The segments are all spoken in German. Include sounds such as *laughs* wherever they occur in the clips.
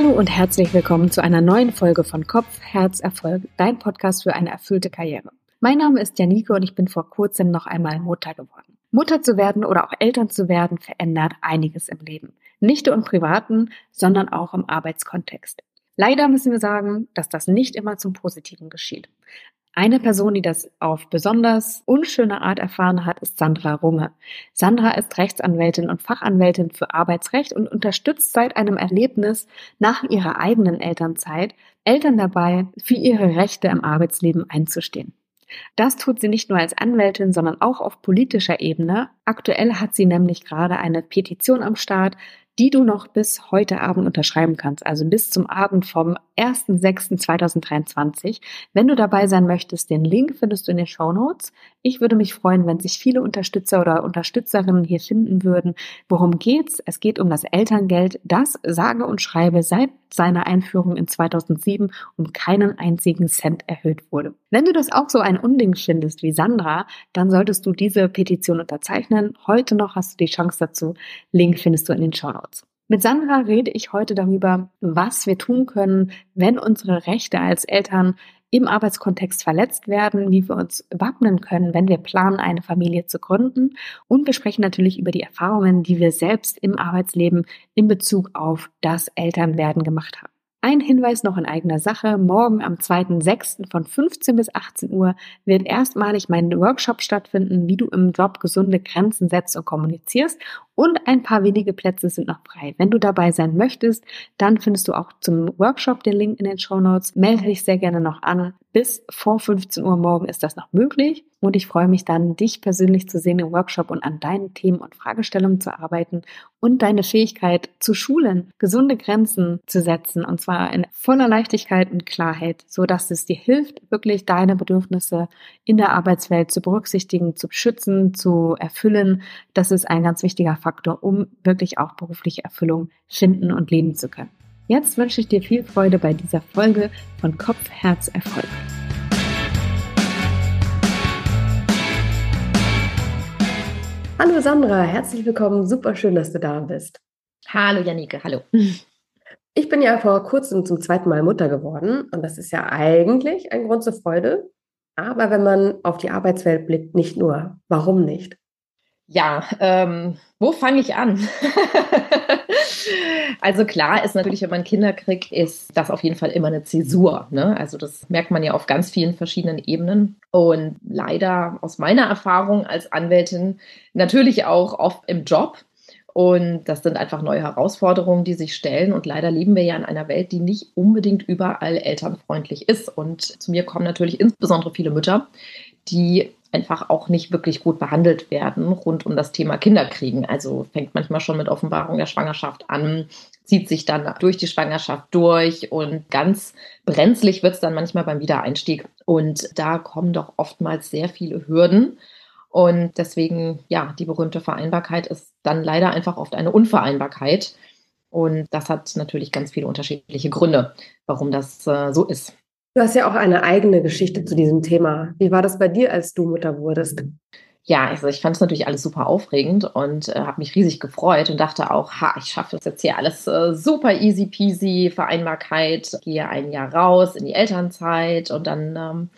Hallo und herzlich willkommen zu einer neuen Folge von Kopf, Herz, Erfolg, dein Podcast für eine erfüllte Karriere. Mein Name ist Janike und ich bin vor kurzem noch einmal Mutter geworden. Mutter zu werden oder auch Eltern zu werden verändert einiges im Leben. Nicht nur im privaten, sondern auch im Arbeitskontext. Leider müssen wir sagen, dass das nicht immer zum Positiven geschieht. Eine Person, die das auf besonders unschöne Art erfahren hat, ist Sandra Runge. Sandra ist Rechtsanwältin und Fachanwältin für Arbeitsrecht und unterstützt seit einem Erlebnis nach ihrer eigenen Elternzeit Eltern dabei, für ihre Rechte im Arbeitsleben einzustehen. Das tut sie nicht nur als Anwältin, sondern auch auf politischer Ebene. Aktuell hat sie nämlich gerade eine Petition am Start, die du noch bis heute Abend unterschreiben kannst, also bis zum Abend vom 1.6.2023. Wenn du dabei sein möchtest, den Link findest du in den Show Notes. Ich würde mich freuen, wenn sich viele Unterstützer oder Unterstützerinnen hier finden würden. Worum geht's? Es geht um das Elterngeld, das sage und schreibe seit seiner Einführung in 2007 um keinen einzigen Cent erhöht wurde. Wenn du das auch so ein Unding findest wie Sandra, dann solltest du diese Petition unterzeichnen. Heute noch hast du die Chance dazu. Link findest du in den Show Notes. Mit Sandra rede ich heute darüber, was wir tun können, wenn unsere Rechte als Eltern im Arbeitskontext verletzt werden, wie wir uns wappnen können, wenn wir planen, eine Familie zu gründen. Und wir sprechen natürlich über die Erfahrungen, die wir selbst im Arbeitsleben in Bezug auf das Elternwerden gemacht haben. Ein Hinweis noch in eigener Sache. Morgen am 2.6. von 15 bis 18 Uhr wird erstmalig mein Workshop stattfinden, wie du im Job gesunde Grenzen setzt und kommunizierst. Und ein paar wenige Plätze sind noch frei. Wenn du dabei sein möchtest, dann findest du auch zum Workshop den Link in den Show Notes. Melde dich sehr gerne noch an. Bis vor 15 Uhr morgen ist das noch möglich. Und ich freue mich dann, dich persönlich zu sehen im Workshop und an deinen Themen und Fragestellungen zu arbeiten und deine Fähigkeit zu schulen, gesunde Grenzen zu setzen und zwar in voller Leichtigkeit und Klarheit, so dass es dir hilft, wirklich deine Bedürfnisse in der Arbeitswelt zu berücksichtigen, zu schützen, zu erfüllen. Das ist ein ganz wichtiger Faktor, um wirklich auch berufliche Erfüllung finden und leben zu können. Jetzt wünsche ich dir viel Freude bei dieser Folge von Kopf, Herz, Erfolg. Hallo Sandra, herzlich willkommen. Super schön, dass du da bist. Hallo Janike, hallo. Ich bin ja vor kurzem zum zweiten Mal Mutter geworden und das ist ja eigentlich ein Grund zur Freude. Aber wenn man auf die Arbeitswelt blickt, nicht nur. Warum nicht? Ja, ähm, wo fange ich an? *laughs* also klar ist natürlich, wenn man Kinder kriegt, ist das auf jeden Fall immer eine Zäsur. Ne? Also das merkt man ja auf ganz vielen verschiedenen Ebenen. Und leider aus meiner Erfahrung als Anwältin natürlich auch oft im Job. Und das sind einfach neue Herausforderungen, die sich stellen. Und leider leben wir ja in einer Welt, die nicht unbedingt überall elternfreundlich ist. Und zu mir kommen natürlich insbesondere viele Mütter, die einfach auch nicht wirklich gut behandelt werden rund um das Thema Kinderkriegen. Also fängt manchmal schon mit Offenbarung der Schwangerschaft an, zieht sich dann durch die Schwangerschaft durch und ganz brenzlig wird es dann manchmal beim Wiedereinstieg. Und da kommen doch oftmals sehr viele Hürden. Und deswegen, ja, die berühmte Vereinbarkeit ist dann leider einfach oft eine Unvereinbarkeit. Und das hat natürlich ganz viele unterschiedliche Gründe, warum das äh, so ist. Du hast ja auch eine eigene Geschichte zu diesem Thema. Wie war das bei dir, als du Mutter wurdest? Ja, also ich fand es natürlich alles super aufregend und äh, habe mich riesig gefreut und dachte auch, ha, ich schaffe das jetzt hier alles äh, super easy peasy, Vereinbarkeit, gehe ein Jahr raus in die Elternzeit und dann ähm,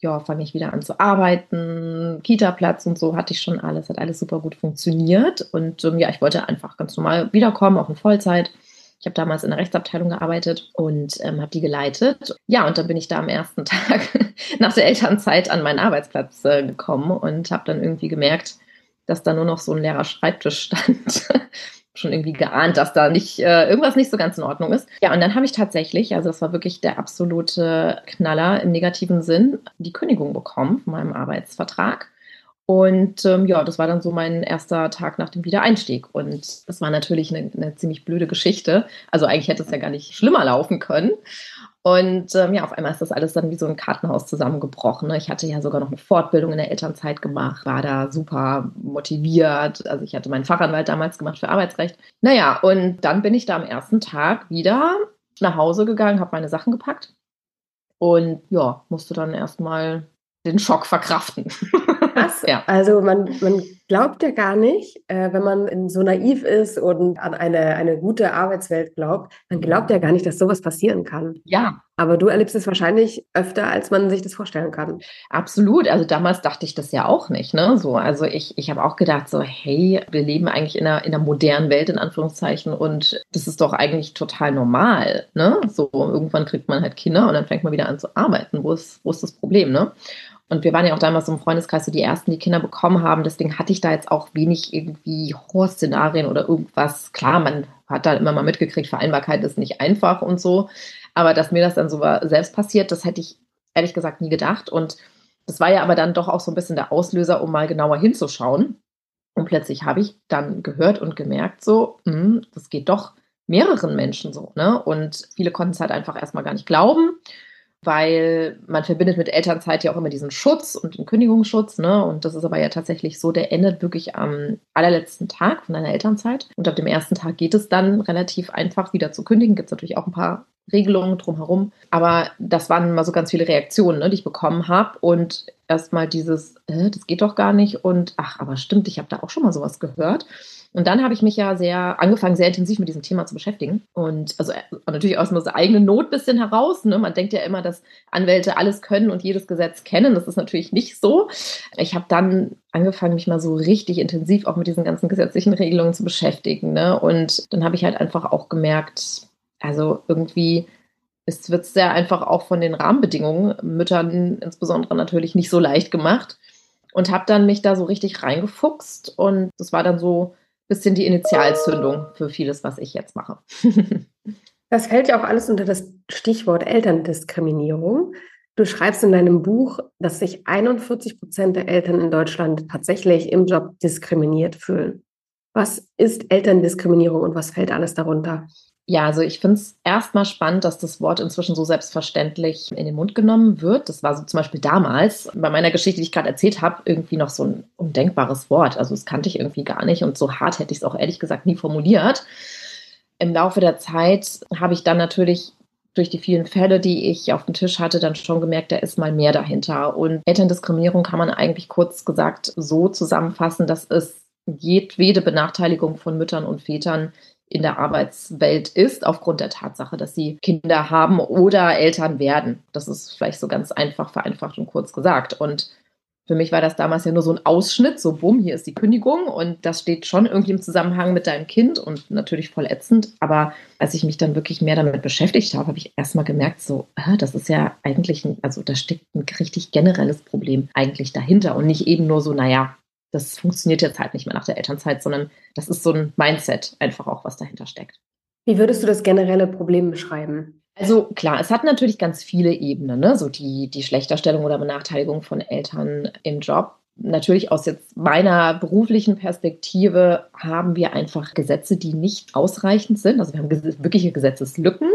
ja, fange ich wieder an zu arbeiten, Kita-Platz und so hatte ich schon alles, hat alles super gut funktioniert und ähm, ja, ich wollte einfach ganz normal wiederkommen, auch in Vollzeit ich habe damals in der Rechtsabteilung gearbeitet und ähm, habe die geleitet. Ja, und dann bin ich da am ersten *laughs* Tag nach der Elternzeit an meinen Arbeitsplatz äh, gekommen und habe dann irgendwie gemerkt, dass da nur noch so ein leerer Schreibtisch *laughs* stand. Schon irgendwie geahnt, dass da nicht äh, irgendwas nicht so ganz in Ordnung ist. Ja, und dann habe ich tatsächlich, also das war wirklich der absolute Knaller im negativen Sinn, die Kündigung bekommen von meinem Arbeitsvertrag. Und ähm, ja, das war dann so mein erster Tag nach dem Wiedereinstieg. Und das war natürlich eine, eine ziemlich blöde Geschichte. Also eigentlich hätte es ja gar nicht schlimmer laufen können. Und ähm, ja, auf einmal ist das alles dann wie so ein Kartenhaus zusammengebrochen. Ne? Ich hatte ja sogar noch eine Fortbildung in der Elternzeit gemacht, war da super motiviert. Also ich hatte meinen Fachanwalt damals gemacht für Arbeitsrecht. Naja, und dann bin ich da am ersten Tag wieder nach Hause gegangen, habe meine Sachen gepackt und ja, musste dann erstmal den Schock verkraften. *laughs* Krass. ja. Also man, man glaubt ja gar nicht, äh, wenn man so naiv ist und an eine, eine gute Arbeitswelt glaubt, man glaubt ja gar nicht, dass sowas passieren kann. Ja. Aber du erlebst es wahrscheinlich öfter, als man sich das vorstellen kann. Absolut. Also damals dachte ich das ja auch nicht. Ne? So, also ich, ich habe auch gedacht, so, hey, wir leben eigentlich in einer, in einer modernen Welt, in Anführungszeichen, und das ist doch eigentlich total normal. Ne? So, irgendwann kriegt man halt Kinder und dann fängt man wieder an zu arbeiten. Wo ist, wo ist das Problem? Ne? Und wir waren ja auch damals im Freundeskreis so die ersten, die Kinder bekommen haben. Deswegen hatte ich da jetzt auch wenig irgendwie Horrorszenarien oder irgendwas. Klar, man hat da immer mal mitgekriegt, Vereinbarkeit ist nicht einfach und so. Aber dass mir das dann so selbst passiert, das hätte ich ehrlich gesagt nie gedacht. Und das war ja aber dann doch auch so ein bisschen der Auslöser, um mal genauer hinzuschauen. Und plötzlich habe ich dann gehört und gemerkt, so, mh, hm, das geht doch mehreren Menschen so. Ne? Und viele konnten es halt einfach erstmal gar nicht glauben weil man verbindet mit Elternzeit ja auch immer diesen Schutz und den Kündigungsschutz, ne? Und das ist aber ja tatsächlich so, der endet wirklich am allerletzten Tag von deiner Elternzeit. Und ab dem ersten Tag geht es dann relativ einfach wieder zu kündigen. Gibt es natürlich auch ein paar Regelungen drumherum. Aber das waren mal so ganz viele Reaktionen, ne, die ich bekommen habe. Und erstmal dieses, äh, das geht doch gar nicht. Und ach, aber stimmt, ich habe da auch schon mal sowas gehört. Und dann habe ich mich ja sehr angefangen, sehr intensiv mit diesem Thema zu beschäftigen. Und also äh, natürlich aus einer eigenen Not bisschen heraus. Ne? Man denkt ja immer, dass Anwälte alles können und jedes Gesetz kennen. Das ist natürlich nicht so. Ich habe dann angefangen, mich mal so richtig intensiv auch mit diesen ganzen gesetzlichen Regelungen zu beschäftigen. Ne? Und dann habe ich halt einfach auch gemerkt, also irgendwie es wird sehr einfach auch von den Rahmenbedingungen Müttern insbesondere natürlich nicht so leicht gemacht und habe dann mich da so richtig reingefuchst und das war dann so bisschen die Initialzündung für vieles, was ich jetzt mache. *laughs* das fällt ja auch alles unter das Stichwort Elterndiskriminierung. Du schreibst in deinem Buch, dass sich 41 Prozent der Eltern in Deutschland tatsächlich im Job diskriminiert fühlen. Was ist Elterndiskriminierung und was fällt alles darunter? Ja, also ich finde es erstmal spannend, dass das Wort inzwischen so selbstverständlich in den Mund genommen wird. Das war so zum Beispiel damals bei meiner Geschichte, die ich gerade erzählt habe, irgendwie noch so ein undenkbares Wort. Also das kannte ich irgendwie gar nicht und so hart hätte ich es auch ehrlich gesagt nie formuliert. Im Laufe der Zeit habe ich dann natürlich durch die vielen Fälle, die ich auf dem Tisch hatte, dann schon gemerkt, da ist mal mehr dahinter. Und Elterndiskriminierung kann man eigentlich kurz gesagt so zusammenfassen, dass es jedwede Benachteiligung von Müttern und Vätern in der Arbeitswelt ist, aufgrund der Tatsache, dass sie Kinder haben oder Eltern werden. Das ist vielleicht so ganz einfach, vereinfacht und kurz gesagt. Und für mich war das damals ja nur so ein Ausschnitt, so bumm, hier ist die Kündigung und das steht schon irgendwie im Zusammenhang mit deinem Kind und natürlich voll ätzend. Aber als ich mich dann wirklich mehr damit beschäftigt habe, habe ich erstmal gemerkt, so, ah, das ist ja eigentlich, ein, also da steckt ein richtig generelles Problem eigentlich dahinter und nicht eben nur so, naja, das funktioniert jetzt halt nicht mehr nach der Elternzeit, sondern das ist so ein Mindset einfach auch, was dahinter steckt. Wie würdest du das generelle Problem beschreiben? Also klar, es hat natürlich ganz viele Ebenen, ne? so die, die Schlechterstellung oder Benachteiligung von Eltern im Job. Natürlich aus jetzt meiner beruflichen Perspektive haben wir einfach Gesetze, die nicht ausreichend sind. Also wir haben wirkliche Gesetzeslücken.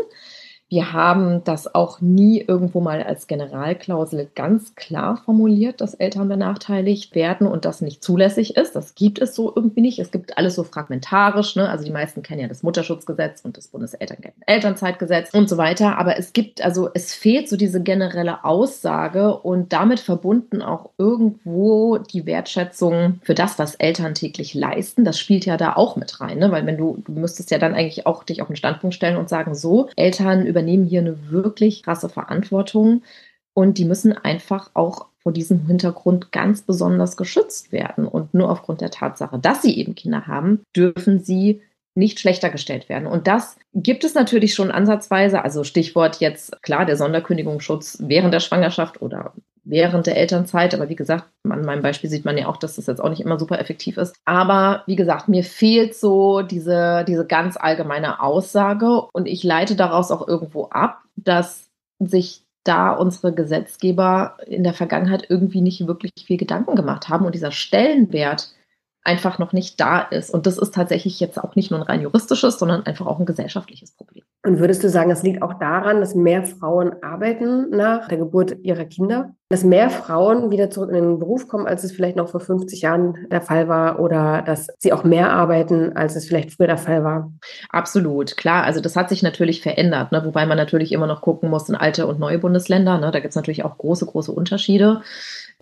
Wir haben das auch nie irgendwo mal als Generalklausel ganz klar formuliert, dass Eltern benachteiligt werden und das nicht zulässig ist. Das gibt es so irgendwie nicht. Es gibt alles so fragmentarisch. Ne? Also die meisten kennen ja das Mutterschutzgesetz und das Bundeselternzeitgesetz und so weiter. Aber es gibt, also es fehlt so diese generelle Aussage und damit verbunden auch irgendwo die Wertschätzung für das, was Eltern täglich leisten. Das spielt ja da auch mit rein, ne? weil wenn du, du müsstest ja dann eigentlich auch dich auf den Standpunkt stellen und sagen, so, Eltern über übernehmen hier eine wirklich krasse Verantwortung und die müssen einfach auch vor diesem Hintergrund ganz besonders geschützt werden. Und nur aufgrund der Tatsache, dass sie eben Kinder haben, dürfen sie nicht schlechter gestellt werden. Und das gibt es natürlich schon ansatzweise. Also Stichwort jetzt klar der Sonderkündigungsschutz während der Schwangerschaft oder während der Elternzeit. Aber wie gesagt, an meinem Beispiel sieht man ja auch, dass das jetzt auch nicht immer super effektiv ist. Aber wie gesagt, mir fehlt so diese, diese ganz allgemeine Aussage und ich leite daraus auch irgendwo ab, dass sich da unsere Gesetzgeber in der Vergangenheit irgendwie nicht wirklich viel Gedanken gemacht haben und dieser Stellenwert einfach noch nicht da ist. Und das ist tatsächlich jetzt auch nicht nur ein rein juristisches, sondern einfach auch ein gesellschaftliches Problem. Und würdest du sagen, es liegt auch daran, dass mehr Frauen arbeiten nach der Geburt ihrer Kinder? Dass mehr Frauen wieder zurück in den Beruf kommen, als es vielleicht noch vor 50 Jahren der Fall war oder dass sie auch mehr arbeiten, als es vielleicht früher der Fall war? Absolut, klar. Also das hat sich natürlich verändert, ne? wobei man natürlich immer noch gucken muss in alte und neue Bundesländer. Ne? Da gibt es natürlich auch große, große Unterschiede.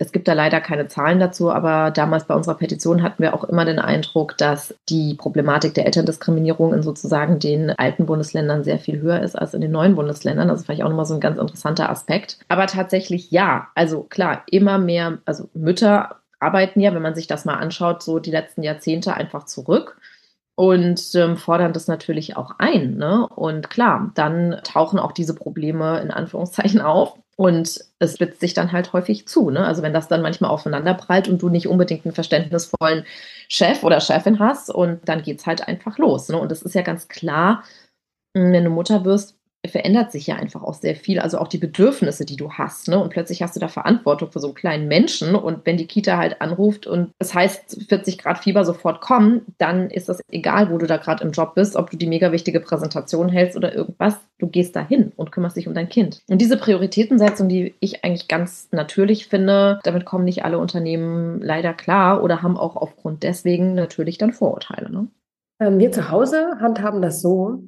Es gibt da leider keine Zahlen dazu, aber damals bei unserer Petition hatten wir auch immer den Eindruck, dass die Problematik der Elterndiskriminierung in sozusagen den alten Bundesländern sehr viel höher ist als in den neuen Bundesländern. Das ist vielleicht auch nochmal so ein ganz interessanter Aspekt. Aber tatsächlich ja, also klar, immer mehr, also Mütter arbeiten ja, wenn man sich das mal anschaut, so die letzten Jahrzehnte einfach zurück und ähm, fordern das natürlich auch ein. Ne? Und klar, dann tauchen auch diese Probleme in Anführungszeichen *laughs* auf. Und es spitzt sich dann halt häufig zu. Ne? Also wenn das dann manchmal aufeinander prallt und du nicht unbedingt einen verständnisvollen Chef oder Chefin hast und dann geht es halt einfach los. Ne? Und das ist ja ganz klar, wenn du Mutter wirst, verändert sich ja einfach auch sehr viel, also auch die Bedürfnisse, die du hast. Ne? Und plötzlich hast du da Verantwortung für so einen kleinen Menschen. Und wenn die Kita halt anruft und es das heißt 40 Grad Fieber sofort kommen, dann ist das egal, wo du da gerade im Job bist, ob du die mega wichtige Präsentation hältst oder irgendwas. Du gehst dahin und kümmerst dich um dein Kind. Und diese Prioritätensetzung, die ich eigentlich ganz natürlich finde, damit kommen nicht alle Unternehmen leider klar oder haben auch aufgrund deswegen natürlich dann Vorurteile. Ne? Ähm, wir zu Hause handhaben das so,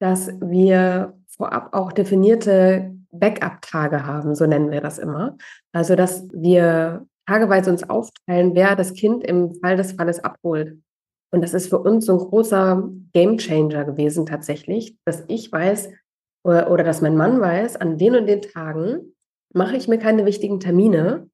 dass wir vorab auch definierte Backup-Tage haben, so nennen wir das immer. Also, dass wir tageweise uns aufteilen, wer das Kind im Fall des Falles abholt. Und das ist für uns so ein großer Gamechanger gewesen tatsächlich, dass ich weiß oder, oder dass mein Mann weiß, an den und den Tagen mache ich mir keine wichtigen Termine,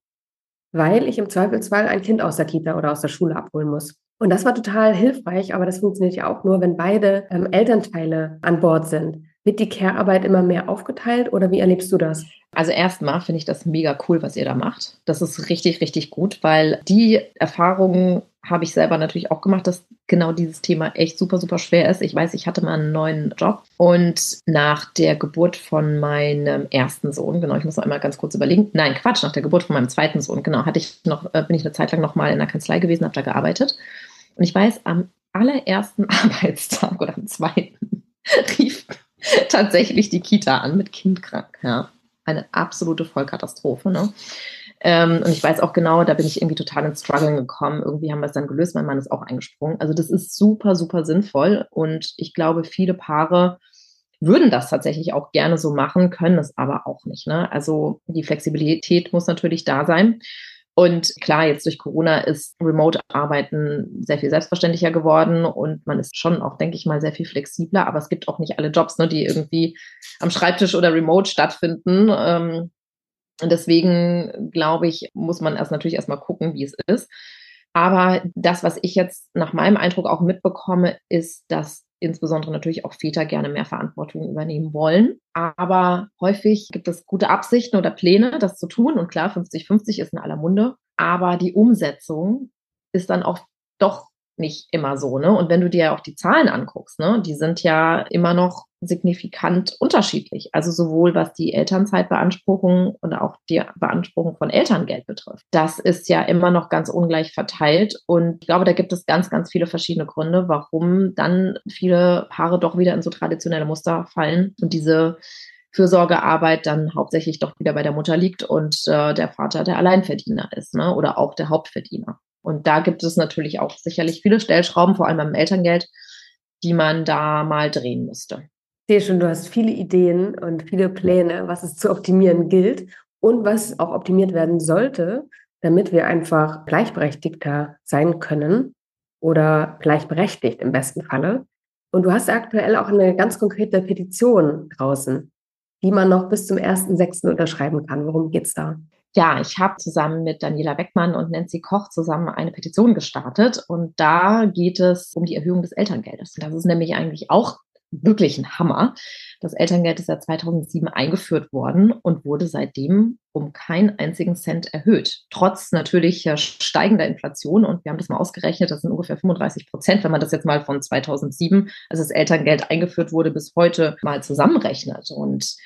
weil ich im Zweifelsfall ein Kind aus der Kita oder aus der Schule abholen muss. Und das war total hilfreich, aber das funktioniert ja auch nur, wenn beide ähm, Elternteile an Bord sind. Wird die Care-Arbeit immer mehr aufgeteilt oder wie erlebst du das? Also erstmal finde ich das mega cool, was ihr da macht. Das ist richtig, richtig gut, weil die Erfahrungen habe ich selber natürlich auch gemacht, dass genau dieses Thema echt super, super schwer ist. Ich weiß, ich hatte mal einen neuen Job und nach der Geburt von meinem ersten Sohn, genau, ich muss noch einmal ganz kurz überlegen, nein, Quatsch, nach der Geburt von meinem zweiten Sohn, genau, hatte ich noch, äh, bin ich eine Zeit lang noch mal in der Kanzlei gewesen, habe da gearbeitet und ich weiß, am allerersten *laughs* Arbeitstag oder am zweiten *laughs* rief *laughs* tatsächlich die Kita an mit Kind krank. Ja. Eine absolute Vollkatastrophe. Ne? Ähm, und ich weiß auch genau, da bin ich irgendwie total ins Struggeln gekommen. Irgendwie haben wir es dann gelöst. Mein Mann ist auch eingesprungen. Also das ist super, super sinnvoll. Und ich glaube, viele Paare würden das tatsächlich auch gerne so machen, können es aber auch nicht. Ne? Also die Flexibilität muss natürlich da sein. Und klar, jetzt durch Corona ist Remote-Arbeiten sehr viel selbstverständlicher geworden und man ist schon auch, denke ich mal, sehr viel flexibler. Aber es gibt auch nicht alle Jobs, ne, die irgendwie am Schreibtisch oder remote stattfinden. Ähm, deswegen, glaube ich, muss man erst natürlich erstmal gucken, wie es ist. Aber das, was ich jetzt nach meinem Eindruck auch mitbekomme, ist, dass insbesondere natürlich auch Väter gerne mehr Verantwortung übernehmen wollen. Aber häufig gibt es gute Absichten oder Pläne, das zu tun. Und klar, 50-50 ist in aller Munde. Aber die Umsetzung ist dann auch doch nicht immer so, ne? Und wenn du dir auch die Zahlen anguckst, ne, die sind ja immer noch signifikant unterschiedlich. Also sowohl was die Elternzeitbeanspruchung und auch die Beanspruchung von Elterngeld betrifft. Das ist ja immer noch ganz ungleich verteilt. Und ich glaube, da gibt es ganz, ganz viele verschiedene Gründe, warum dann viele Paare doch wieder in so traditionelle Muster fallen und diese Fürsorgearbeit dann hauptsächlich doch wieder bei der Mutter liegt und äh, der Vater der Alleinverdiener ist, ne? Oder auch der Hauptverdiener. Und da gibt es natürlich auch sicherlich viele Stellschrauben, vor allem beim Elterngeld, die man da mal drehen müsste. Sehe schon, du hast viele Ideen und viele Pläne, was es zu optimieren gilt und was auch optimiert werden sollte, damit wir einfach gleichberechtigter sein können oder gleichberechtigt im besten Falle. Und du hast aktuell auch eine ganz konkrete Petition draußen, die man noch bis zum 1.6. unterschreiben kann. Worum geht es da? ja, ich habe zusammen mit Daniela Beckmann und Nancy Koch zusammen eine Petition gestartet und da geht es um die Erhöhung des Elterngeldes. Das ist nämlich eigentlich auch wirklich ein Hammer. Das Elterngeld ist ja 2007 eingeführt worden und wurde seitdem um keinen einzigen Cent erhöht. Trotz natürlich steigender Inflation. Und wir haben das mal ausgerechnet, das sind ungefähr 35 Prozent, wenn man das jetzt mal von 2007, als das Elterngeld eingeführt wurde, bis heute mal zusammenrechnet. Und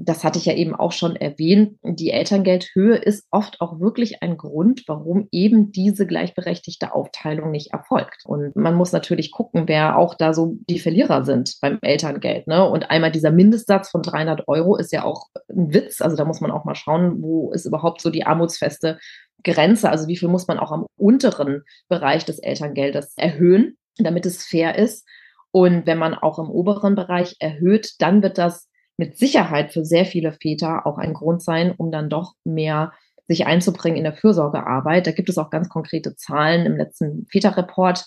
das hatte ich ja eben auch schon erwähnt, die Elterngeldhöhe ist oft auch wirklich ein Grund, warum eben diese gleichberechtigte Aufteilung nicht erfolgt. Und man muss natürlich gucken, wer auch da so die Verlierer sind beim Elterngeld. Ne? Und einmal dieser Mindestsatz von 300 Euro ist ja auch ein Witz. Also da muss man auch mal schauen, wo ist überhaupt so die armutsfeste Grenze, also wie viel muss man auch am unteren Bereich des Elterngeldes erhöhen, damit es fair ist. Und wenn man auch im oberen Bereich erhöht, dann wird das mit Sicherheit für sehr viele Väter auch ein Grund sein, um dann doch mehr sich einzubringen in der Fürsorgearbeit. Da gibt es auch ganz konkrete Zahlen im letzten Väterreport.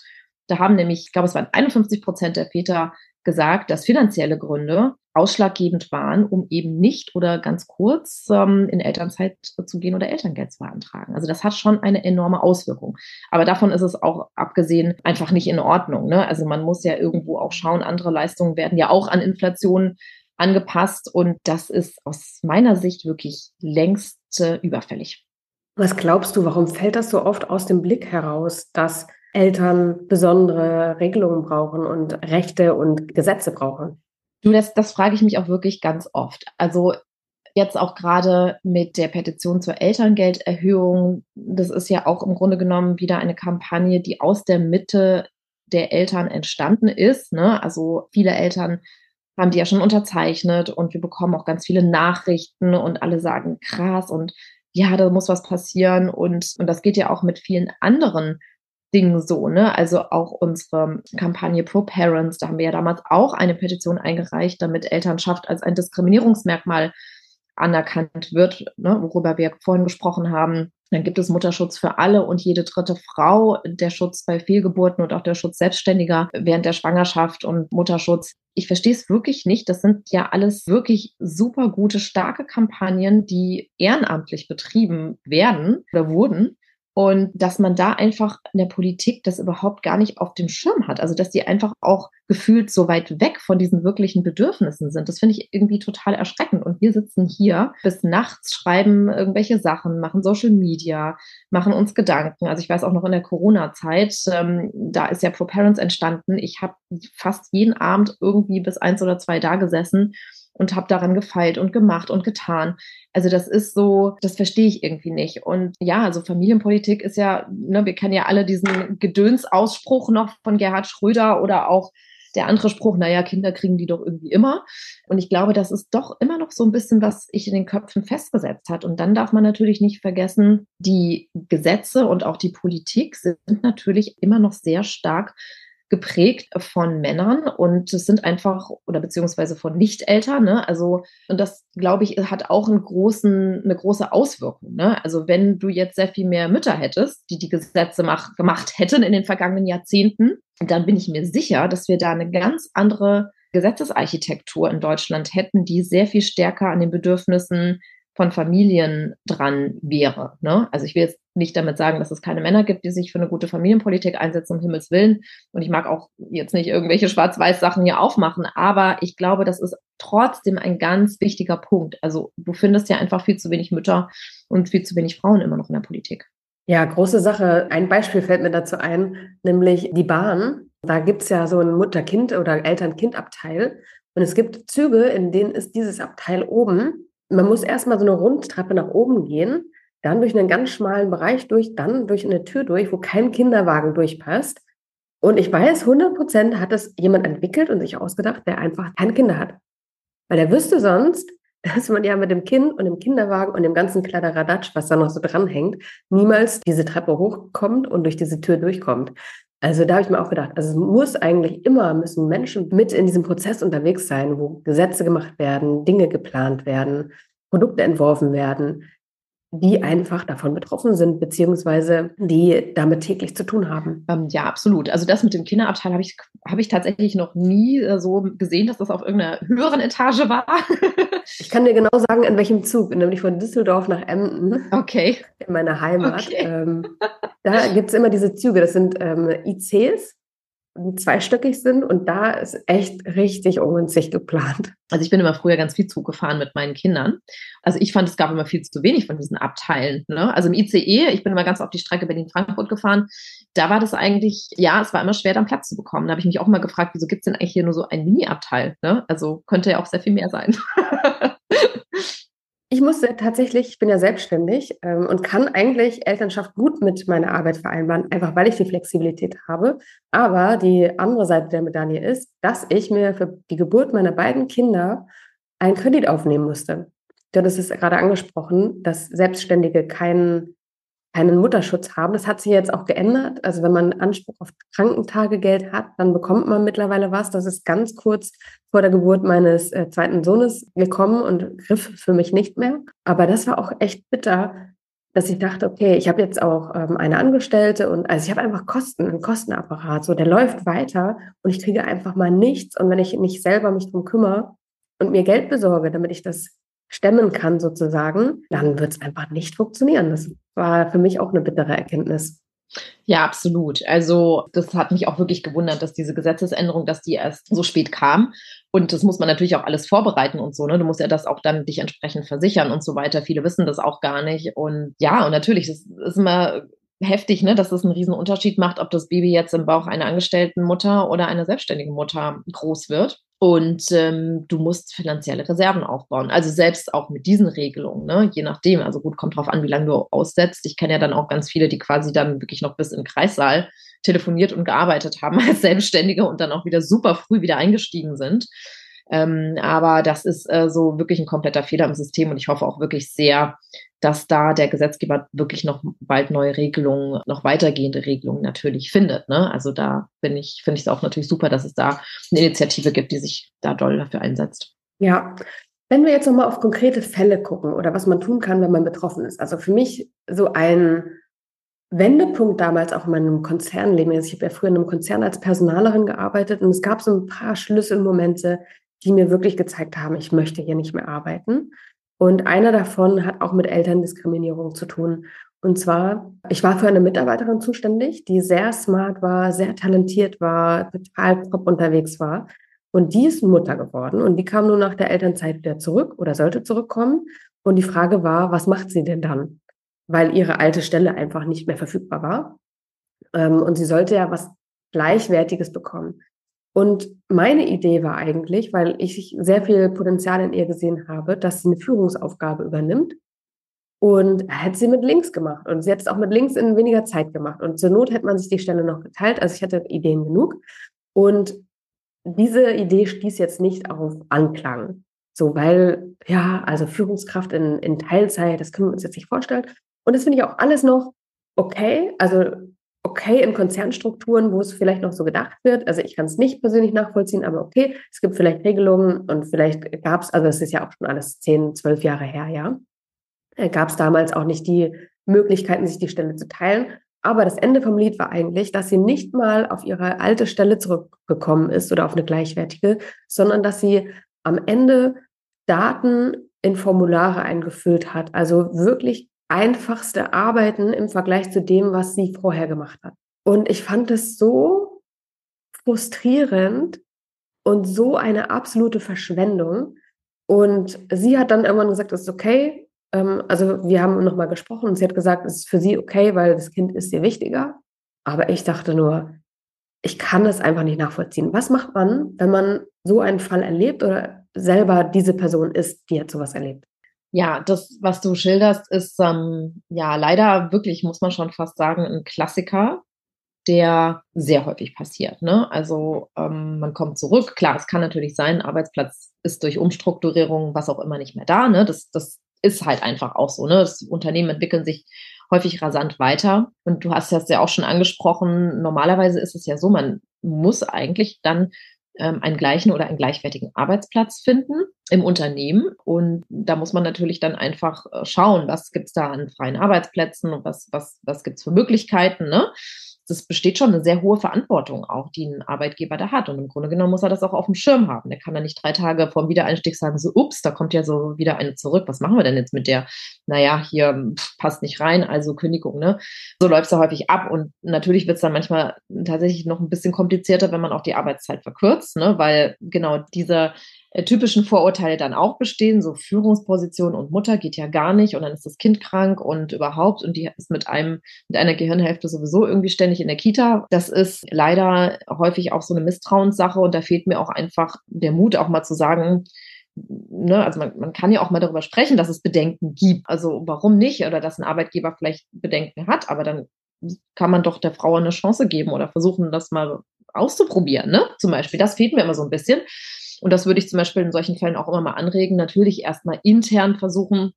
Da haben nämlich, ich glaube, es waren 51 Prozent der Väter gesagt, dass finanzielle Gründe ausschlaggebend waren, um eben nicht oder ganz kurz ähm, in Elternzeit zu gehen oder Elterngeld zu beantragen. Also das hat schon eine enorme Auswirkung. Aber davon ist es auch abgesehen einfach nicht in Ordnung. Ne? Also man muss ja irgendwo auch schauen, andere Leistungen werden ja auch an Inflation angepasst und das ist aus meiner Sicht wirklich längst äh, überfällig. Was glaubst du, warum fällt das so oft aus dem Blick heraus, dass Eltern besondere Regelungen brauchen und Rechte und Gesetze brauchen? Du, das, das frage ich mich auch wirklich ganz oft. Also jetzt auch gerade mit der Petition zur Elterngelderhöhung, das ist ja auch im Grunde genommen wieder eine Kampagne, die aus der Mitte der Eltern entstanden ist. Ne? Also viele Eltern haben die ja schon unterzeichnet und wir bekommen auch ganz viele Nachrichten und alle sagen krass und ja, da muss was passieren und, und das geht ja auch mit vielen anderen Dingen so, ne? Also auch unsere Kampagne Pro Parents, da haben wir ja damals auch eine Petition eingereicht, damit Elternschaft als ein Diskriminierungsmerkmal anerkannt wird, ne? worüber wir vorhin gesprochen haben. Dann gibt es Mutterschutz für alle und jede dritte Frau, der Schutz bei Fehlgeburten und auch der Schutz Selbstständiger während der Schwangerschaft und Mutterschutz. Ich verstehe es wirklich nicht. Das sind ja alles wirklich super gute, starke Kampagnen, die ehrenamtlich betrieben werden oder wurden und dass man da einfach in der Politik das überhaupt gar nicht auf dem Schirm hat. Also dass die einfach auch gefühlt so weit weg von diesen wirklichen Bedürfnissen sind. Das finde ich irgendwie total erschreckend. Und wir sitzen hier bis nachts, schreiben irgendwelche Sachen, machen Social Media, machen uns Gedanken. Also ich weiß auch noch in der Corona-Zeit, ähm, da ist ja Pro Parents entstanden. Ich habe fast jeden Abend irgendwie bis eins oder zwei da gesessen und habe daran gefeilt und gemacht und getan. Also das ist so, das verstehe ich irgendwie nicht. Und ja, also Familienpolitik ist ja, ne, wir kennen ja alle diesen Gedönsausspruch noch von Gerhard Schröder oder auch der andere Spruch, naja, Kinder kriegen die doch irgendwie immer. Und ich glaube, das ist doch immer noch so ein bisschen, was sich in den Köpfen festgesetzt hat. Und dann darf man natürlich nicht vergessen, die Gesetze und auch die Politik sind natürlich immer noch sehr stark geprägt von Männern und es sind einfach oder beziehungsweise von Nicht-Eltern. Ne? Also und das glaube ich hat auch einen großen, eine große Auswirkung. Ne? Also wenn du jetzt sehr viel mehr Mütter hättest, die die Gesetze mach, gemacht hätten in den vergangenen Jahrzehnten, dann bin ich mir sicher, dass wir da eine ganz andere Gesetzesarchitektur in Deutschland hätten, die sehr viel stärker an den Bedürfnissen von Familien dran wäre. Ne? Also ich will jetzt nicht damit sagen, dass es keine Männer gibt, die sich für eine gute Familienpolitik einsetzen, um Himmels Willen. Und ich mag auch jetzt nicht irgendwelche Schwarz-Weiß-Sachen hier aufmachen, aber ich glaube, das ist trotzdem ein ganz wichtiger Punkt. Also du findest ja einfach viel zu wenig Mütter und viel zu wenig Frauen immer noch in der Politik. Ja, große Sache. Ein Beispiel fällt mir dazu ein, nämlich die Bahn. Da gibt es ja so ein Mutter-Kind- oder Eltern-Kind-Abteil. Und es gibt Züge, in denen ist dieses Abteil oben man muss erstmal so eine Rundtreppe nach oben gehen, dann durch einen ganz schmalen Bereich durch, dann durch eine Tür durch, wo kein Kinderwagen durchpasst. Und ich weiß, 100 Prozent hat das jemand entwickelt und sich ausgedacht, der einfach keine Kinder hat. Weil er wüsste sonst, *laughs* dass man ja mit dem Kind und dem Kinderwagen und dem ganzen Kladderadatsch, was da noch so dranhängt, niemals diese Treppe hochkommt und durch diese Tür durchkommt. Also da habe ich mir auch gedacht, also es muss eigentlich immer, müssen Menschen mit in diesem Prozess unterwegs sein, wo Gesetze gemacht werden, Dinge geplant werden, Produkte entworfen werden, die einfach davon betroffen sind, beziehungsweise die damit täglich zu tun haben. Ähm, ja, absolut. Also das mit dem Kinderabteil habe ich, hab ich tatsächlich noch nie äh, so gesehen, dass das auf irgendeiner höheren Etage war. *laughs* ich kann dir genau sagen, in welchem Zug, nämlich von Düsseldorf nach Emden. Okay. In meiner Heimat. Okay. Ähm, da gibt es immer diese Züge, das sind ähm, ICs zweistöckig sind und da ist echt richtig ungünstig geplant. Also ich bin immer früher ganz viel Zug gefahren mit meinen Kindern. Also ich fand, es gab immer viel zu wenig von diesen Abteilen. Ne? Also im ICE, ich bin immer ganz auf die Strecke Berlin-Frankfurt gefahren, da war das eigentlich, ja, es war immer schwer, dann Platz zu bekommen. Da habe ich mich auch mal gefragt, wieso gibt es denn eigentlich hier nur so ein Mini-Abteil? Ne? Also könnte ja auch sehr viel mehr sein. *laughs* Ich musste tatsächlich, ich bin ja selbstständig ähm, und kann eigentlich Elternschaft gut mit meiner Arbeit vereinbaren, einfach weil ich die Flexibilität habe. Aber die andere Seite der Medaille ist, dass ich mir für die Geburt meiner beiden Kinder einen Kredit aufnehmen musste. Du hattest es gerade angesprochen, dass Selbstständige keinen keinen Mutterschutz haben. Das hat sich jetzt auch geändert. Also wenn man Anspruch auf Krankentagegeld hat, dann bekommt man mittlerweile was. Das ist ganz kurz vor der Geburt meines äh, zweiten Sohnes gekommen und griff für mich nicht mehr. Aber das war auch echt bitter, dass ich dachte, okay, ich habe jetzt auch ähm, eine Angestellte und also ich habe einfach Kosten, einen Kostenapparat, so der läuft weiter und ich kriege einfach mal nichts. Und wenn ich nicht selber mich drum kümmere und mir Geld besorge, damit ich das stemmen kann sozusagen, dann wird es einfach nicht funktionieren. Das war für mich auch eine bittere Erkenntnis. Ja, absolut. Also das hat mich auch wirklich gewundert, dass diese Gesetzesänderung, dass die erst so spät kam. Und das muss man natürlich auch alles vorbereiten und so. Ne? Du musst ja das auch dann dich entsprechend versichern und so weiter. Viele wissen das auch gar nicht. Und ja, und natürlich, das ist immer heftig, ne, dass das einen riesen Unterschied macht, ob das Baby jetzt im Bauch einer angestellten Mutter oder einer selbstständigen Mutter groß wird. Und ähm, du musst finanzielle Reserven aufbauen. Also selbst auch mit diesen Regelungen, ne? je nachdem. Also gut, kommt drauf an, wie lange du aussetzt. Ich kenne ja dann auch ganz viele, die quasi dann wirklich noch bis den Kreissaal telefoniert und gearbeitet haben *laughs* als Selbstständige und dann auch wieder super früh wieder eingestiegen sind. Ähm, aber das ist äh, so wirklich ein kompletter Fehler im System und ich hoffe auch wirklich sehr, dass da der Gesetzgeber wirklich noch bald neue Regelungen, noch weitergehende Regelungen natürlich findet. Ne? Also da bin ich, finde ich es auch natürlich super, dass es da eine Initiative gibt, die sich da doll dafür einsetzt. Ja, wenn wir jetzt nochmal auf konkrete Fälle gucken oder was man tun kann, wenn man betroffen ist. Also für mich so ein Wendepunkt damals auch in meinem Konzernleben. Ich habe ja früher in einem Konzern als Personalerin gearbeitet und es gab so ein paar Schlüsselmomente, die mir wirklich gezeigt haben, ich möchte hier nicht mehr arbeiten. Und einer davon hat auch mit Elterndiskriminierung zu tun. Und zwar, ich war für eine Mitarbeiterin zuständig, die sehr smart war, sehr talentiert war, total top unterwegs war. Und die ist Mutter geworden und die kam nur nach der Elternzeit wieder zurück oder sollte zurückkommen. Und die Frage war, was macht sie denn dann? Weil ihre alte Stelle einfach nicht mehr verfügbar war. Ähm, und sie sollte ja was Gleichwertiges bekommen. Und meine Idee war eigentlich, weil ich sehr viel Potenzial in ihr gesehen habe, dass sie eine Führungsaufgabe übernimmt. Und hätte sie mit links gemacht. Und sie hat es auch mit links in weniger Zeit gemacht. Und zur Not hätte man sich die Stelle noch geteilt. Also ich hatte Ideen genug. Und diese Idee stieß jetzt nicht auf Anklang. So, weil, ja, also Führungskraft in, in Teilzeit, das können wir uns jetzt nicht vorstellen. Und das finde ich auch alles noch okay. Also okay in Konzernstrukturen, wo es vielleicht noch so gedacht wird. Also ich kann es nicht persönlich nachvollziehen, aber okay, es gibt vielleicht Regelungen und vielleicht gab es, also es ist ja auch schon alles zehn, zwölf Jahre her, ja, äh, gab es damals auch nicht die Möglichkeiten, sich die Stelle zu teilen. Aber das Ende vom Lied war eigentlich, dass sie nicht mal auf ihre alte Stelle zurückgekommen ist oder auf eine gleichwertige, sondern dass sie am Ende Daten in Formulare eingefüllt hat. Also wirklich einfachste Arbeiten im Vergleich zu dem, was sie vorher gemacht hat. Und ich fand es so frustrierend und so eine absolute Verschwendung. Und sie hat dann irgendwann gesagt, es ist okay. Ähm, also wir haben nochmal gesprochen und sie hat gesagt, es ist für sie okay, weil das Kind ist ihr wichtiger. Aber ich dachte nur, ich kann das einfach nicht nachvollziehen. Was macht man, wenn man so einen Fall erlebt oder selber diese Person ist, die hat sowas erlebt? Ja, das, was du schilderst, ist ähm, ja leider wirklich, muss man schon fast sagen, ein Klassiker, der sehr häufig passiert. Ne? Also ähm, man kommt zurück. Klar, es kann natürlich sein, Arbeitsplatz ist durch Umstrukturierung, was auch immer, nicht mehr da. Ne? Das, das ist halt einfach auch so. Ne? Das Unternehmen entwickeln sich häufig rasant weiter. Und du hast das ja auch schon angesprochen. Normalerweise ist es ja so, man muss eigentlich dann einen gleichen oder einen gleichwertigen Arbeitsplatz finden im Unternehmen. Und da muss man natürlich dann einfach äh, schauen, was gibt's da an freien Arbeitsplätzen und was, was, was gibt's für Möglichkeiten. Ne? Das besteht schon eine sehr hohe Verantwortung auch, die ein Arbeitgeber da hat. Und im Grunde genommen muss er das auch auf dem Schirm haben. Der kann ja nicht drei Tage vor dem Wiedereinstieg sagen, so, ups, da kommt ja so wieder eine zurück. Was machen wir denn jetzt mit der? Naja, hier passt nicht rein, also Kündigung, ne? So läuft es ja häufig ab. Und natürlich wird es dann manchmal tatsächlich noch ein bisschen komplizierter, wenn man auch die Arbeitszeit verkürzt, ne? Weil genau dieser typischen Vorurteile dann auch bestehen, so Führungsposition und Mutter geht ja gar nicht und dann ist das Kind krank und überhaupt und die ist mit einem, mit einer Gehirnhälfte sowieso irgendwie ständig in der Kita. Das ist leider häufig auch so eine Misstrauenssache und da fehlt mir auch einfach der Mut, auch mal zu sagen, ne, also man, man kann ja auch mal darüber sprechen, dass es Bedenken gibt. Also warum nicht? Oder dass ein Arbeitgeber vielleicht Bedenken hat, aber dann kann man doch der Frau eine Chance geben oder versuchen, das mal auszuprobieren, ne? Zum Beispiel. Das fehlt mir immer so ein bisschen. Und das würde ich zum Beispiel in solchen Fällen auch immer mal anregen. Natürlich erstmal intern versuchen,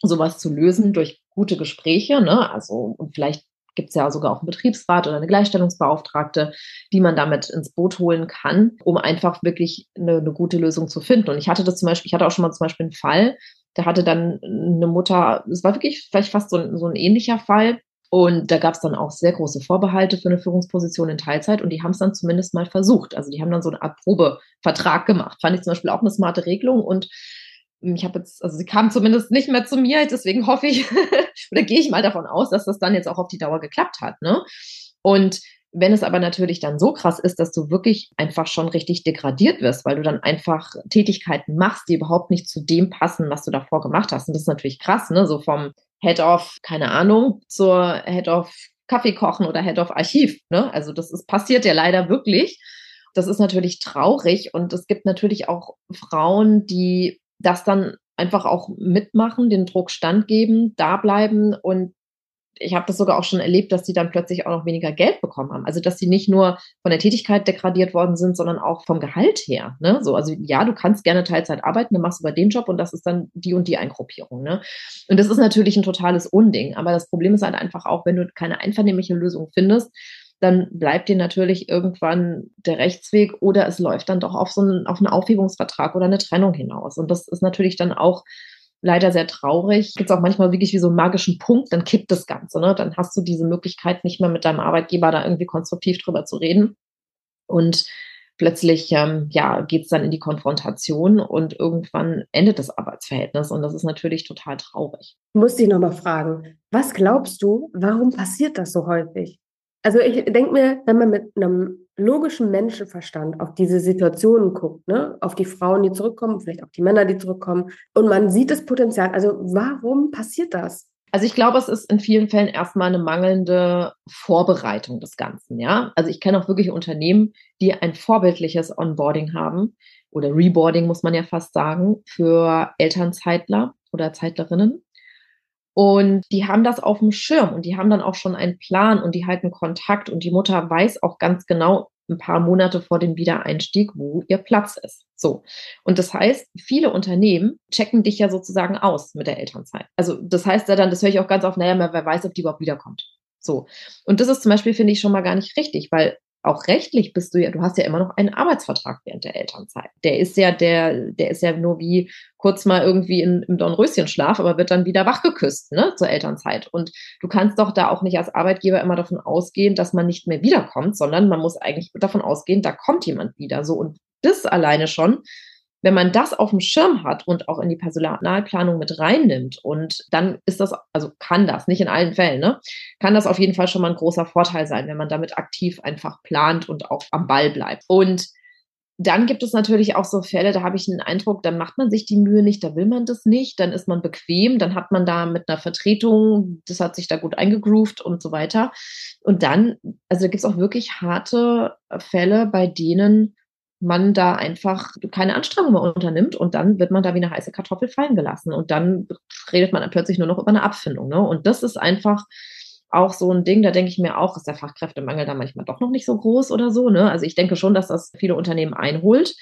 sowas zu lösen durch gute Gespräche, ne? Also, und vielleicht gibt es ja sogar auch einen Betriebsrat oder eine Gleichstellungsbeauftragte, die man damit ins Boot holen kann, um einfach wirklich eine, eine gute Lösung zu finden. Und ich hatte das zum Beispiel, ich hatte auch schon mal zum Beispiel einen Fall, da hatte dann eine Mutter, es war wirklich vielleicht fast so ein, so ein ähnlicher Fall, und da gab es dann auch sehr große Vorbehalte für eine Führungsposition in Teilzeit und die haben es dann zumindest mal versucht. Also die haben dann so eine Art Probevertrag gemacht. Fand ich zum Beispiel auch eine smarte Regelung und ich habe jetzt, also sie kam zumindest nicht mehr zu mir, deswegen hoffe ich *laughs* oder gehe ich mal davon aus, dass das dann jetzt auch auf die Dauer geklappt hat. Ne? Und wenn es aber natürlich dann so krass ist, dass du wirklich einfach schon richtig degradiert wirst, weil du dann einfach Tätigkeiten machst, die überhaupt nicht zu dem passen, was du davor gemacht hast. Und das ist natürlich krass, ne? So vom Head of, keine Ahnung, zur Head of Kaffee kochen oder Head of Archiv. Ne? Also das ist passiert ja leider wirklich. Das ist natürlich traurig und es gibt natürlich auch Frauen, die das dann einfach auch mitmachen, den Druck standgeben, da bleiben und ich habe das sogar auch schon erlebt, dass sie dann plötzlich auch noch weniger Geld bekommen haben. Also dass sie nicht nur von der Tätigkeit degradiert worden sind, sondern auch vom Gehalt her. Ne? So, also ja, du kannst gerne Teilzeit arbeiten, dann machst du bei dem Job und das ist dann die und die Eingruppierung. Ne? Und das ist natürlich ein totales Unding. Aber das Problem ist halt einfach auch, wenn du keine einvernehmliche Lösung findest, dann bleibt dir natürlich irgendwann der Rechtsweg oder es läuft dann doch auf so einen, auf einen Aufhebungsvertrag oder eine Trennung hinaus. Und das ist natürlich dann auch leider sehr traurig. Gibt es auch manchmal wirklich wie so einen magischen Punkt, dann kippt das Ganze. Ne? Dann hast du diese Möglichkeit nicht mehr mit deinem Arbeitgeber da irgendwie konstruktiv drüber zu reden. Und plötzlich ähm, ja, geht es dann in die Konfrontation und irgendwann endet das Arbeitsverhältnis. Und das ist natürlich total traurig. Ich muss dich nochmal fragen, was glaubst du, warum passiert das so häufig? Also ich denke mir, wenn man mit einem logischen Menschenverstand auf diese Situationen guckt, ne, auf die Frauen, die zurückkommen, vielleicht auch die Männer, die zurückkommen, und man sieht das Potenzial. Also warum passiert das? Also ich glaube, es ist in vielen Fällen erstmal eine mangelnde Vorbereitung des Ganzen, ja. Also ich kenne auch wirklich Unternehmen, die ein vorbildliches Onboarding haben oder Reboarding muss man ja fast sagen für Elternzeitler oder Zeitlerinnen und die haben das auf dem Schirm und die haben dann auch schon einen Plan und die halten Kontakt und die Mutter weiß auch ganz genau ein paar Monate vor dem Wiedereinstieg, wo ihr Platz ist. So. Und das heißt, viele Unternehmen checken dich ja sozusagen aus mit der Elternzeit. Also das heißt ja dann, das höre ich auch ganz oft, naja, wer weiß, ob die überhaupt wiederkommt. So. Und das ist zum Beispiel, finde ich, schon mal gar nicht richtig, weil auch rechtlich bist du ja, du hast ja immer noch einen Arbeitsvertrag während der Elternzeit. Der ist ja, der, der ist ja nur wie kurz mal irgendwie in, im Dornröschenschlaf, aber wird dann wieder wachgeküsst, ne, zur Elternzeit. Und du kannst doch da auch nicht als Arbeitgeber immer davon ausgehen, dass man nicht mehr wiederkommt, sondern man muss eigentlich davon ausgehen, da kommt jemand wieder. So. Und das alleine schon wenn man das auf dem Schirm hat und auch in die Personalplanung mit reinnimmt und dann ist das, also kann das, nicht in allen Fällen, ne, kann das auf jeden Fall schon mal ein großer Vorteil sein, wenn man damit aktiv einfach plant und auch am Ball bleibt. Und dann gibt es natürlich auch so Fälle, da habe ich den Eindruck, dann macht man sich die Mühe nicht, da will man das nicht, dann ist man bequem, dann hat man da mit einer Vertretung, das hat sich da gut eingegroovt und so weiter. Und dann, also da gibt es auch wirklich harte Fälle, bei denen man da einfach keine Anstrengung mehr unternimmt und dann wird man da wie eine heiße Kartoffel fallen gelassen und dann redet man dann plötzlich nur noch über eine Abfindung. Ne? Und das ist einfach auch so ein Ding, da denke ich mir auch, ist der Fachkräftemangel da manchmal doch noch nicht so groß oder so. Ne? Also ich denke schon, dass das viele Unternehmen einholt.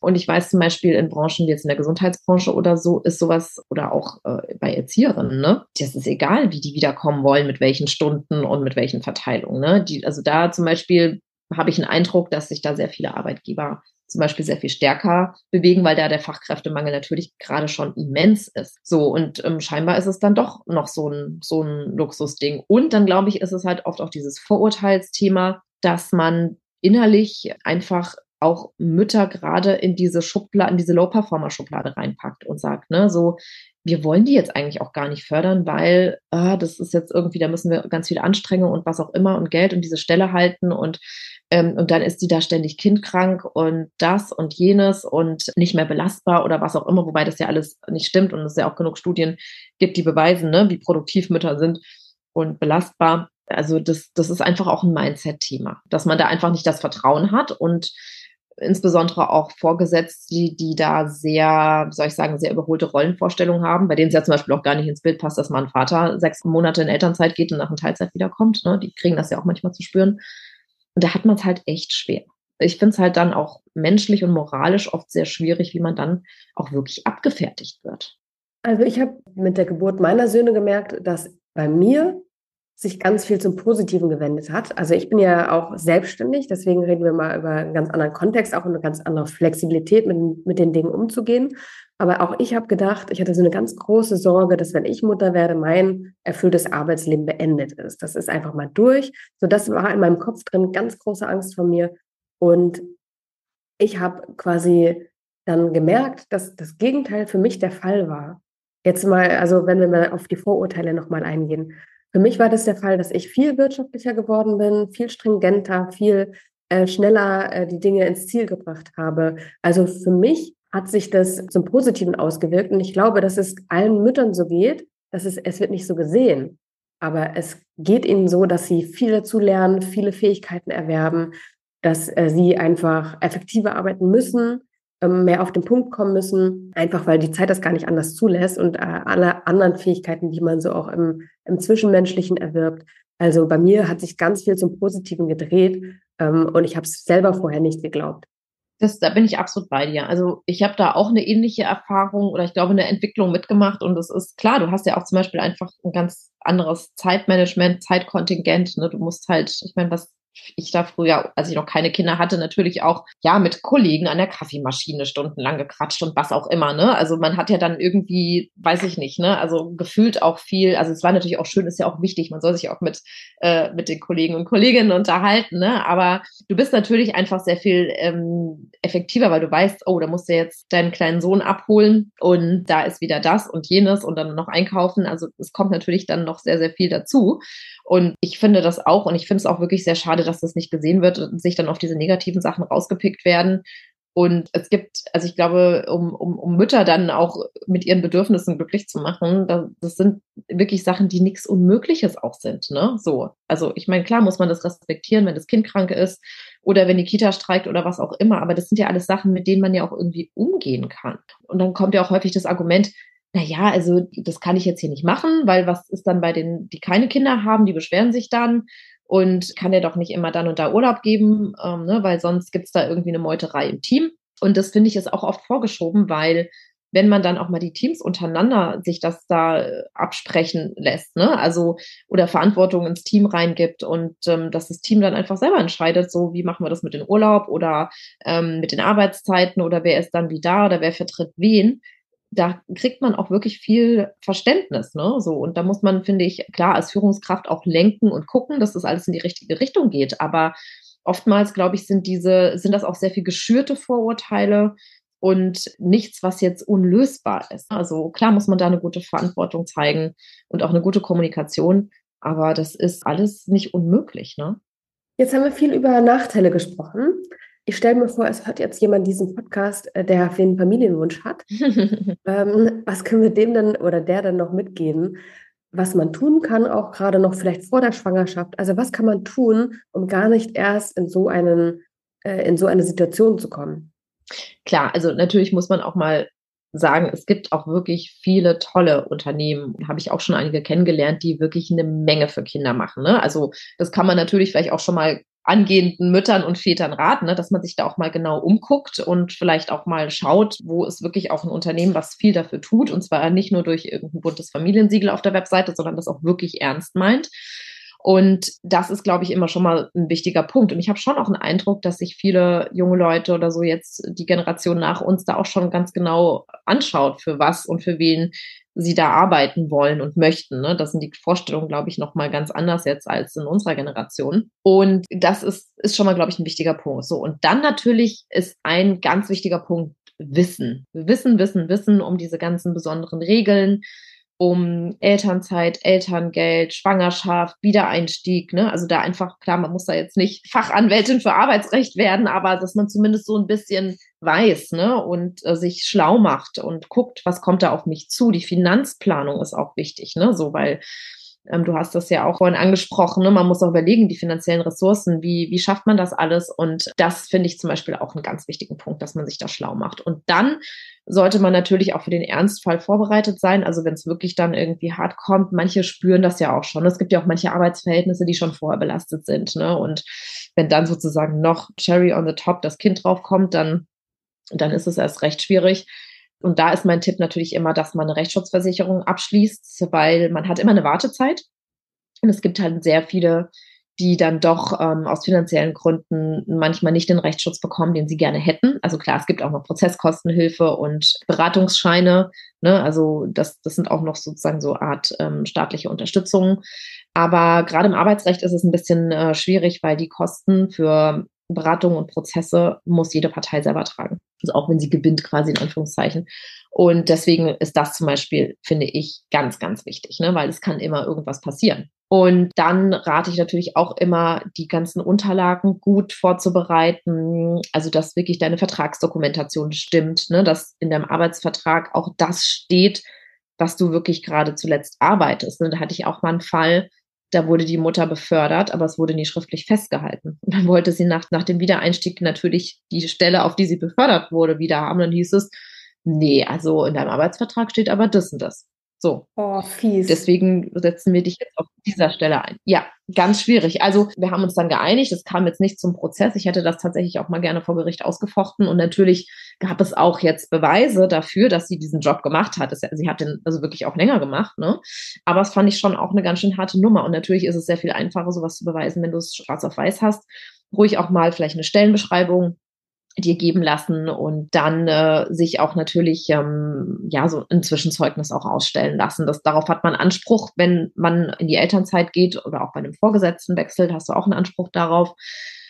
Und ich weiß zum Beispiel in Branchen wie jetzt in der Gesundheitsbranche oder so, ist sowas oder auch äh, bei Erzieherinnen, ne? Das ist egal, wie die wiederkommen wollen, mit welchen Stunden und mit welchen Verteilungen. Ne? Die, also da zum Beispiel habe ich einen Eindruck, dass sich da sehr viele Arbeitgeber zum Beispiel sehr viel stärker bewegen, weil da der Fachkräftemangel natürlich gerade schon immens ist. So, und ähm, scheinbar ist es dann doch noch so ein, so ein Luxusding. Und dann glaube ich, ist es halt oft auch dieses Vorurteilsthema, dass man innerlich einfach auch Mütter gerade in diese Schublade, in diese Low-Performer-Schublade reinpackt und sagt, ne, so, wir wollen die jetzt eigentlich auch gar nicht fördern, weil ah, das ist jetzt irgendwie, da müssen wir ganz viel Anstrengung und was auch immer und Geld und diese Stelle halten und ähm, und dann ist die da ständig kindkrank und das und jenes und nicht mehr belastbar oder was auch immer, wobei das ja alles nicht stimmt und es ja auch genug Studien gibt, die beweisen, ne, wie produktiv Mütter sind und belastbar. Also das, das ist einfach auch ein Mindset-Thema, dass man da einfach nicht das Vertrauen hat und insbesondere auch Vorgesetzte, die, die da sehr, soll ich sagen, sehr überholte Rollenvorstellungen haben, bei denen es ja zum Beispiel auch gar nicht ins Bild passt, dass man Vater sechs Monate in Elternzeit geht und nach einer Teilzeit wiederkommt. Ne? Die kriegen das ja auch manchmal zu spüren. Und da hat man es halt echt schwer. Ich finde es halt dann auch menschlich und moralisch oft sehr schwierig, wie man dann auch wirklich abgefertigt wird. Also ich habe mit der Geburt meiner Söhne gemerkt, dass bei mir sich ganz viel zum Positiven gewendet hat. Also ich bin ja auch selbstständig, deswegen reden wir mal über einen ganz anderen Kontext, auch eine ganz andere Flexibilität, mit, mit den Dingen umzugehen. Aber auch ich habe gedacht, ich hatte so eine ganz große Sorge, dass wenn ich Mutter werde, mein erfülltes Arbeitsleben beendet ist. Das ist einfach mal durch. So, das war in meinem Kopf drin, ganz große Angst von mir. Und ich habe quasi dann gemerkt, dass das Gegenteil für mich der Fall war. Jetzt mal, also wenn wir mal auf die Vorurteile nochmal eingehen. Für mich war das der Fall, dass ich viel wirtschaftlicher geworden bin, viel stringenter, viel äh, schneller äh, die Dinge ins Ziel gebracht habe. Also für mich hat sich das zum Positiven ausgewirkt und ich glaube, dass es allen Müttern so geht, dass es, es wird nicht so gesehen. Aber es geht ihnen so, dass sie viel dazu lernen, viele Fähigkeiten erwerben, dass äh, sie einfach effektiver arbeiten müssen, mehr auf den Punkt kommen müssen, einfach weil die Zeit das gar nicht anders zulässt und äh, alle anderen Fähigkeiten, die man so auch im, im Zwischenmenschlichen erwirbt. Also bei mir hat sich ganz viel zum Positiven gedreht ähm, und ich habe es selber vorher nicht geglaubt. Das, da bin ich absolut bei dir. Also ich habe da auch eine ähnliche Erfahrung oder ich glaube eine Entwicklung mitgemacht und es ist klar, du hast ja auch zum Beispiel einfach ein ganz anderes Zeitmanagement, Zeitkontingent. Ne? Du musst halt, ich meine, was ich da früher, als ich noch keine Kinder hatte, natürlich auch ja mit Kollegen an der Kaffeemaschine stundenlang gequatscht und was auch immer. Ne? Also man hat ja dann irgendwie, weiß ich nicht, ne, also gefühlt auch viel. Also es war natürlich auch schön, ist ja auch wichtig. Man soll sich auch mit äh, mit den Kollegen und Kolleginnen unterhalten. Ne? Aber du bist natürlich einfach sehr viel ähm, effektiver, weil du weißt, oh, da musst du jetzt deinen kleinen Sohn abholen und da ist wieder das und jenes und dann noch einkaufen. Also es kommt natürlich dann noch sehr sehr viel dazu. Und ich finde das auch und ich finde es auch wirklich sehr schade, dass das nicht gesehen wird und sich dann auf diese negativen Sachen rausgepickt werden. Und es gibt, also ich glaube, um, um, um Mütter dann auch mit ihren Bedürfnissen glücklich zu machen, das sind wirklich Sachen, die nichts Unmögliches auch sind. Ne? So. Also ich meine, klar muss man das respektieren, wenn das Kind krank ist oder wenn die Kita streikt oder was auch immer. Aber das sind ja alles Sachen, mit denen man ja auch irgendwie umgehen kann. Und dann kommt ja auch häufig das Argument, na ja, also das kann ich jetzt hier nicht machen, weil was ist dann bei denen, die keine Kinder haben, die beschweren sich dann und kann ja doch nicht immer dann und da Urlaub geben, ähm, ne, weil sonst gibt's da irgendwie eine Meuterei im Team. Und das finde ich ist auch oft vorgeschoben, weil wenn man dann auch mal die Teams untereinander sich das da äh, absprechen lässt, ne? Also oder Verantwortung ins Team reingibt und ähm, dass das Team dann einfach selber entscheidet, so wie machen wir das mit dem Urlaub oder ähm, mit den Arbeitszeiten oder wer ist dann wie da oder wer vertritt wen, da kriegt man auch wirklich viel Verständnis, ne? So und da muss man, finde ich, klar als Führungskraft auch lenken und gucken, dass das alles in die richtige Richtung geht. Aber oftmals, glaube ich, sind diese, sind das auch sehr viel geschürte Vorurteile und nichts, was jetzt unlösbar ist. Also klar muss man da eine gute Verantwortung zeigen und auch eine gute Kommunikation, aber das ist alles nicht unmöglich, ne? Jetzt haben wir viel über Nachteile gesprochen ich stelle mir vor, es hört jetzt jemand diesen Podcast, äh, der einen Familienwunsch hat. *laughs* ähm, was können wir dem dann oder der dann noch mitgeben, was man tun kann, auch gerade noch vielleicht vor der Schwangerschaft? Also was kann man tun, um gar nicht erst in so einen äh, in so eine Situation zu kommen? Klar, also natürlich muss man auch mal sagen, es gibt auch wirklich viele tolle Unternehmen, habe ich auch schon einige kennengelernt, die wirklich eine Menge für Kinder machen. Ne? Also das kann man natürlich vielleicht auch schon mal angehenden Müttern und Vätern raten, ne, dass man sich da auch mal genau umguckt und vielleicht auch mal schaut, wo ist wirklich auch ein Unternehmen, was viel dafür tut. Und zwar nicht nur durch irgendein buntes Familiensiegel auf der Webseite, sondern das auch wirklich ernst meint. Und das ist, glaube ich, immer schon mal ein wichtiger Punkt. Und ich habe schon auch einen Eindruck, dass sich viele junge Leute oder so jetzt die Generation nach uns da auch schon ganz genau anschaut, für was und für wen sie da arbeiten wollen und möchten. Ne? Das sind die Vorstellungen, glaube ich, noch mal ganz anders jetzt als in unserer Generation. Und das ist, ist schon mal, glaube ich, ein wichtiger Punkt. So, und dann natürlich ist ein ganz wichtiger Punkt Wissen. Wissen, Wissen, Wissen um diese ganzen besonderen Regeln, um Elternzeit, Elterngeld, Schwangerschaft, Wiedereinstieg. Ne? Also da einfach, klar, man muss da jetzt nicht Fachanwältin für Arbeitsrecht werden, aber dass man zumindest so ein bisschen weiß ne? und äh, sich schlau macht und guckt, was kommt da auf mich zu. Die Finanzplanung ist auch wichtig, ne? so weil du hast das ja auch vorhin angesprochen. Ne? Man muss auch überlegen, die finanziellen Ressourcen, wie, wie schafft man das alles? Und das finde ich zum Beispiel auch einen ganz wichtigen Punkt, dass man sich da schlau macht. Und dann sollte man natürlich auch für den Ernstfall vorbereitet sein. Also wenn es wirklich dann irgendwie hart kommt, manche spüren das ja auch schon. Es gibt ja auch manche Arbeitsverhältnisse, die schon vorher belastet sind. Ne? Und wenn dann sozusagen noch Cherry on the top das Kind draufkommt, dann, dann ist es erst recht schwierig. Und da ist mein Tipp natürlich immer, dass man eine Rechtsschutzversicherung abschließt, weil man hat immer eine Wartezeit. Und es gibt halt sehr viele, die dann doch ähm, aus finanziellen Gründen manchmal nicht den Rechtsschutz bekommen, den sie gerne hätten. Also klar, es gibt auch noch Prozesskostenhilfe und Beratungsscheine. Ne? Also das, das sind auch noch sozusagen so Art ähm, staatliche Unterstützung. Aber gerade im Arbeitsrecht ist es ein bisschen äh, schwierig, weil die Kosten für Beratungen und Prozesse muss jede Partei selber tragen. Also auch wenn sie gewinnt, quasi in Anführungszeichen. Und deswegen ist das zum Beispiel, finde ich, ganz, ganz wichtig, ne? weil es kann immer irgendwas passieren. Und dann rate ich natürlich auch immer, die ganzen Unterlagen gut vorzubereiten. Also, dass wirklich deine Vertragsdokumentation stimmt, ne? dass in deinem Arbeitsvertrag auch das steht, was du wirklich gerade zuletzt arbeitest. Ne? Da hatte ich auch mal einen Fall, da wurde die Mutter befördert, aber es wurde nie schriftlich festgehalten. Und dann wollte sie nach, nach dem Wiedereinstieg natürlich die Stelle, auf die sie befördert wurde, wieder haben. Dann hieß es, nee, also in deinem Arbeitsvertrag steht aber das und das. So. Oh, fies. Deswegen setzen wir dich jetzt auf dieser Stelle ein. Ja, ganz schwierig. Also wir haben uns dann geeinigt. Es kam jetzt nicht zum Prozess. Ich hätte das tatsächlich auch mal gerne vor Gericht ausgefochten. Und natürlich gab es auch jetzt Beweise dafür, dass sie diesen Job gemacht hat. Sie hat den also wirklich auch länger gemacht. Ne? Aber es fand ich schon auch eine ganz schön harte Nummer. Und natürlich ist es sehr viel einfacher, sowas zu beweisen, wenn du es schwarz auf weiß hast. Ruhig auch mal vielleicht eine Stellenbeschreibung dir geben lassen und dann äh, sich auch natürlich ähm, ja so ein Zwischenzeugnis auch ausstellen lassen. Das, darauf hat man Anspruch, wenn man in die Elternzeit geht oder auch bei einem Vorgesetzten wechselt, hast du auch einen Anspruch darauf.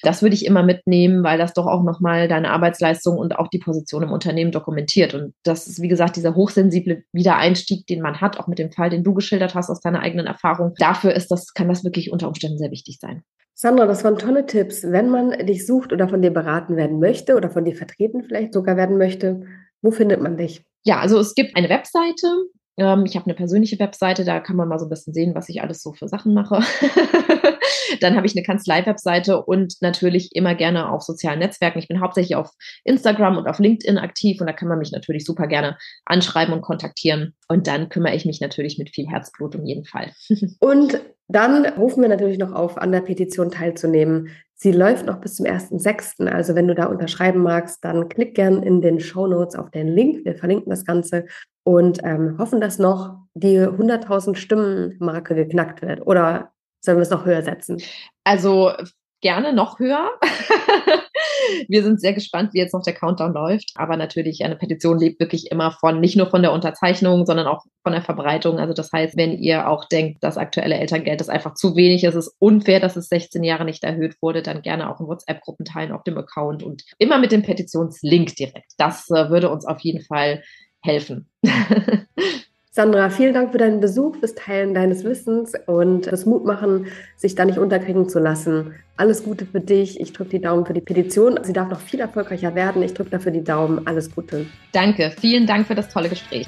Das würde ich immer mitnehmen, weil das doch auch nochmal deine Arbeitsleistung und auch die Position im Unternehmen dokumentiert. Und das ist, wie gesagt, dieser hochsensible Wiedereinstieg, den man hat, auch mit dem Fall, den du geschildert hast aus deiner eigenen Erfahrung. Dafür ist das, kann das wirklich unter Umständen sehr wichtig sein. Sandra, das waren tolle Tipps. Wenn man dich sucht oder von dir beraten werden möchte oder von dir vertreten vielleicht sogar werden möchte, wo findet man dich? Ja, also es gibt eine Webseite. Ähm, ich habe eine persönliche Webseite, da kann man mal so ein bisschen sehen, was ich alles so für Sachen mache. *laughs* Dann habe ich eine Kanzlei-Webseite und natürlich immer gerne auf sozialen Netzwerken. Ich bin hauptsächlich auf Instagram und auf LinkedIn aktiv und da kann man mich natürlich super gerne anschreiben und kontaktieren. Und dann kümmere ich mich natürlich mit viel Herzblut um jeden Fall. *laughs* Und dann rufen wir natürlich noch auf, an der Petition teilzunehmen. Sie läuft noch bis zum 1.6. Also wenn du da unterschreiben magst, dann klick gern in den Show Notes auf den Link. Wir verlinken das Ganze und ähm, hoffen, dass noch die 100.000 Stimmen-Marke geknackt wird. Oder Sollen wir es noch höher setzen? Also gerne noch höher. *laughs* wir sind sehr gespannt, wie jetzt noch der Countdown läuft. Aber natürlich, eine Petition lebt wirklich immer von, nicht nur von der Unterzeichnung, sondern auch von der Verbreitung. Also das heißt, wenn ihr auch denkt, das aktuelle Elterngeld ist einfach zu wenig, es ist unfair, dass es 16 Jahre nicht erhöht wurde, dann gerne auch in WhatsApp-Gruppen teilen auf dem Account und immer mit dem Petitionslink direkt. Das äh, würde uns auf jeden Fall helfen. *laughs* Sandra, vielen Dank für deinen Besuch, fürs Teilen deines Wissens und das Mutmachen, sich da nicht unterkriegen zu lassen. Alles Gute für dich. Ich drücke die Daumen für die Petition. Sie darf noch viel erfolgreicher werden. Ich drücke dafür die Daumen. Alles Gute. Danke. Vielen Dank für das tolle Gespräch.